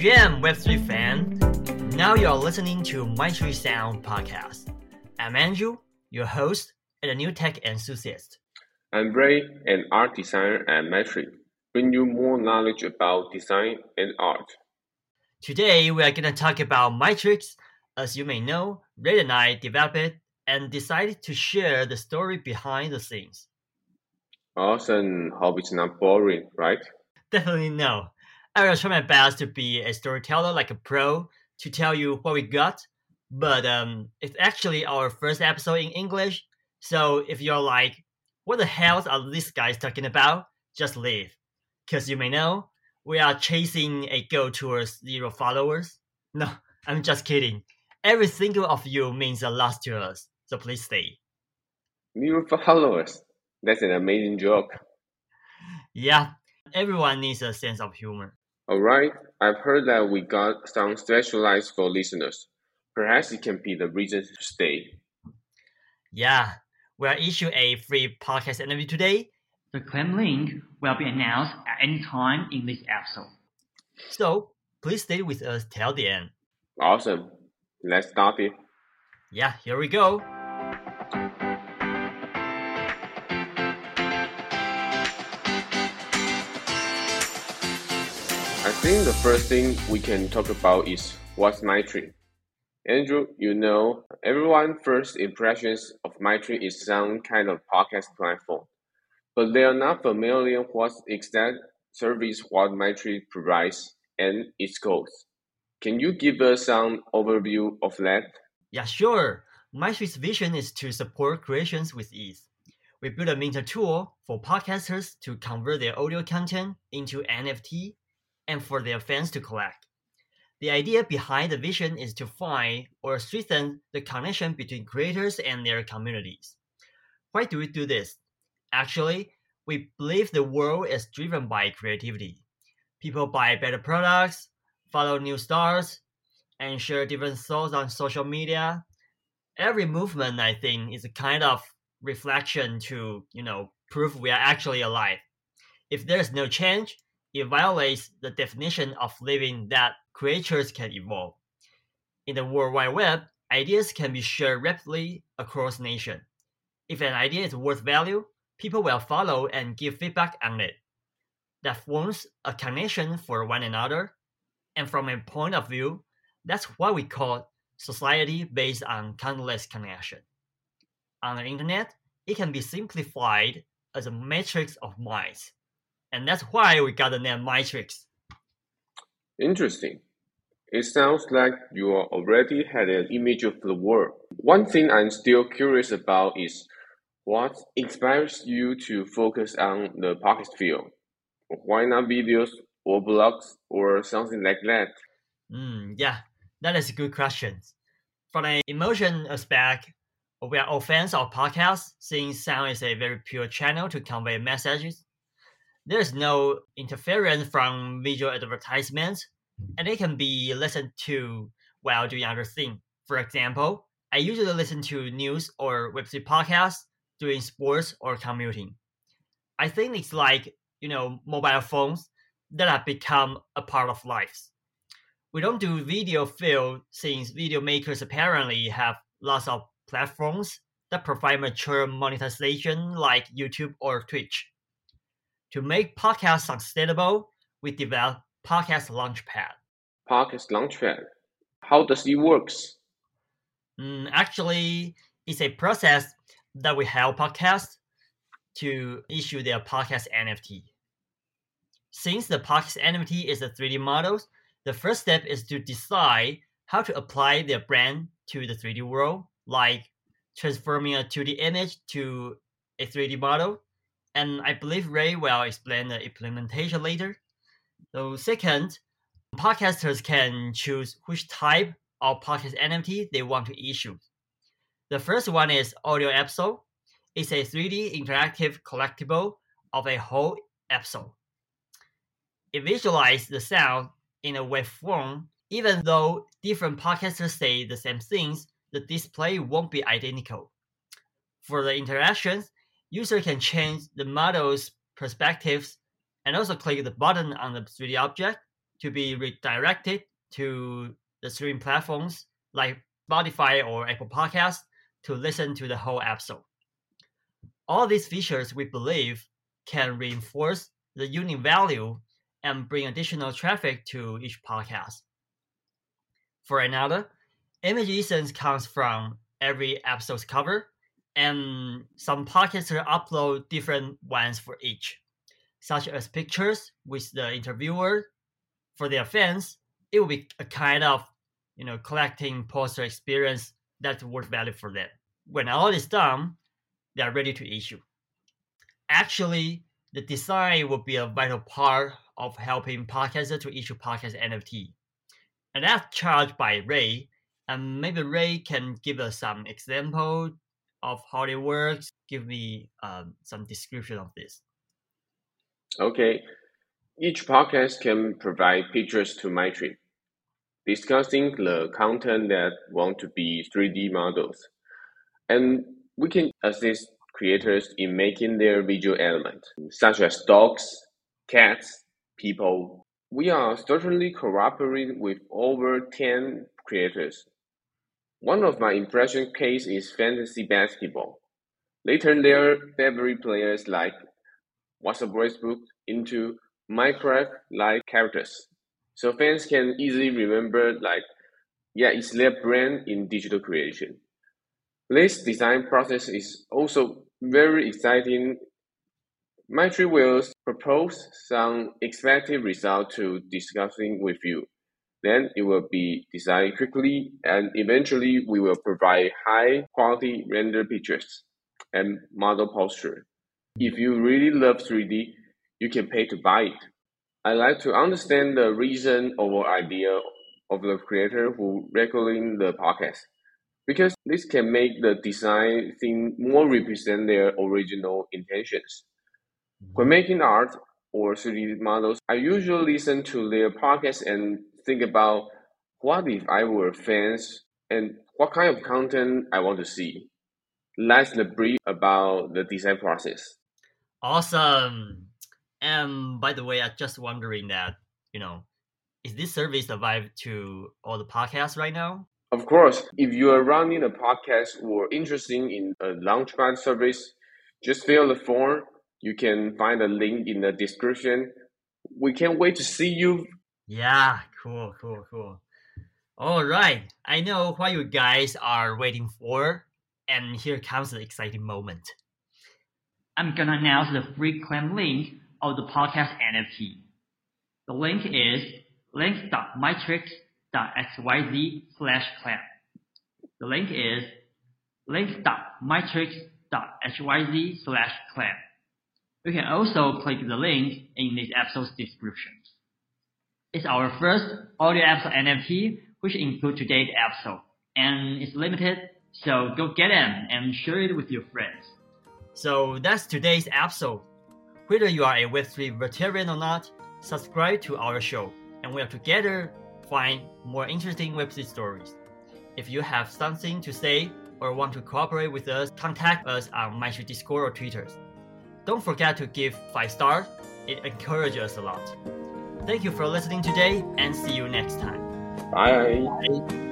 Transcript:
GM Web3 fan. Now you're listening to Mindtrix Sound podcast. I'm Andrew, your host and a new tech enthusiast. I'm Ray, an art designer at Mindtrix, bring you more knowledge about design and art. Today we are going to talk about Mindtrix. As you may know, Ray and I developed it and decided to share the story behind the scenes. Awesome. Hope it's not boring, right? Definitely no. I will try my best to be a storyteller like a pro to tell you what we got. But um, it's actually our first episode in English. So if you're like, what the hell are these guys talking about? Just leave. Because you may know, we are chasing a goal towards zero followers. No, I'm just kidding. Every single of you means a lot to us. So please stay. Zero followers. That's an amazing joke. Yeah, everyone needs a sense of humor. Alright, I've heard that we got some specialized for listeners. Perhaps it can be the reason to stay. Yeah, we'll issue a free podcast interview today. The claim link will be announced at any time in this episode. So please stay with us till the end. Awesome. Let's start it. Yeah, here we go. Think the first thing we can talk about is what's Mindtrix. Andrew, you know, everyone's first impressions of Mindtrix is some kind of podcast platform, but they are not familiar what exact service what Mindtrix provides and its goals. Can you give us some overview of that? Yeah, sure. Mindtrix's vision is to support creations with ease. We built a minter tool for podcasters to convert their audio content into NFT and for their fans to collect. The idea behind the vision is to find or strengthen the connection between creators and their communities. Why do we do this? Actually, we believe the world is driven by creativity. People buy better products, follow new stars, and share different thoughts on social media. Every movement, I think, is a kind of reflection to, you know, prove we are actually alive. If there's no change, it violates the definition of living that creatures can evolve. In the World Wide Web, ideas can be shared rapidly across nations. If an idea is worth value, people will follow and give feedback on it. That forms a connection for one another, and from a point of view, that's what we call society based on countless connection. On the internet, it can be simplified as a matrix of minds and that's why we got the name Mindtrix. Interesting. It sounds like you already had an image of the world. One thing I'm still curious about is what inspires you to focus on the podcast field? Why not videos or blogs or something like that? Mm, yeah, that is a good question. From an emotion aspect, we are all fans of podcasts since sound is a very pure channel to convey messages there's no interference from visual advertisements, and it can be listened to while doing other things. For example, I usually listen to news or website podcasts doing sports or commuting. I think it's like, you know, mobile phones that have become a part of lives. We don't do video field since video makers apparently have lots of platforms that provide mature monetization like YouTube or Twitch. To make podcasts sustainable, we developed Podcast Launchpad. Podcast Launchpad. How does it works? Mm, actually, it's a process that we help podcasts to issue their podcast NFT. Since the podcast NFT is a 3D model, the first step is to decide how to apply their brand to the 3D world, like transforming a 2D image to a 3D model and I believe Ray will explain the implementation later. So second, podcasters can choose which type of podcast NFT they want to issue. The first one is audio episode. It's a 3D interactive collectible of a whole episode. It visualizes the sound in a wave form. Even though different podcasters say the same things, the display won't be identical. For the interactions, user can change the model's perspectives and also click the button on the 3D object to be redirected to the streaming platforms like Spotify or Apple Podcasts to listen to the whole episode. All these features we believe can reinforce the unique value and bring additional traffic to each podcast. For another, image essence comes from every episode's cover, and some podcasters upload different ones for each, such as pictures with the interviewer. For their fans, it will be a kind of you know collecting poster experience that's worth value for them. When all is done, they are ready to issue. Actually, the design will be a vital part of helping podcasters to issue podcast NFT. And that's charged by Ray. And maybe Ray can give us some example of how it works. Give me um, some description of this. Okay. Each podcast can provide pictures to my Mindtrix, discussing the content that want to be 3D models. And we can assist creators in making their visual element, such as dogs, cats, people. We are certainly cooperating with over 10 creators. One of my impression case is fantasy basketball. They turn their favorite players like Russell Westbrook into Minecraft-like characters. So fans can easily remember like, yeah, it's their brand in digital creation. This design process is also very exciting. Mindtrix will propose some expected result to discussing with you. Then it will be designed quickly and eventually we will provide high quality render pictures and model posture. If you really love 3D, you can pay to buy it. I like to understand the reason or idea of the creator who recording the podcast because this can make the design thing more represent their original intentions. When making art or 3D models, I usually listen to their podcast and think about what if I were fans and what kind of content I want to see. That's the brief about the design process. Awesome. And by the way, I'm just wondering that, you know, is this service available to all the podcasts right now? Of course, if you are running a podcast or interested in a Launchpad service, just fill the form. You can find a link in the description. We can't wait to see you. Yeah, cool, cool, cool. All right, I know what you guys are waiting for, and here comes the exciting moment. I'm gonna announce the free claim link of the podcast NFT. The link is link.mindtrix.xyz slash claim. The link is link.mindtrix.xyz slash claim. You can also click the link in this episode's description. It's our first audio episode NFT, which includes today's episode, and it's limited, so go get them and share it with your friends. So that's today's episode. Whether you are a Web3 veteran or not, subscribe to our show, and we'll together find more interesting Web3 stories. If you have something to say or want to cooperate with us, contact us on Mindtrix Discord or Twitter. Don't forget to give 5 stars, it encourages us a lot. Thank you for listening today and see you next time. Bye. Bye.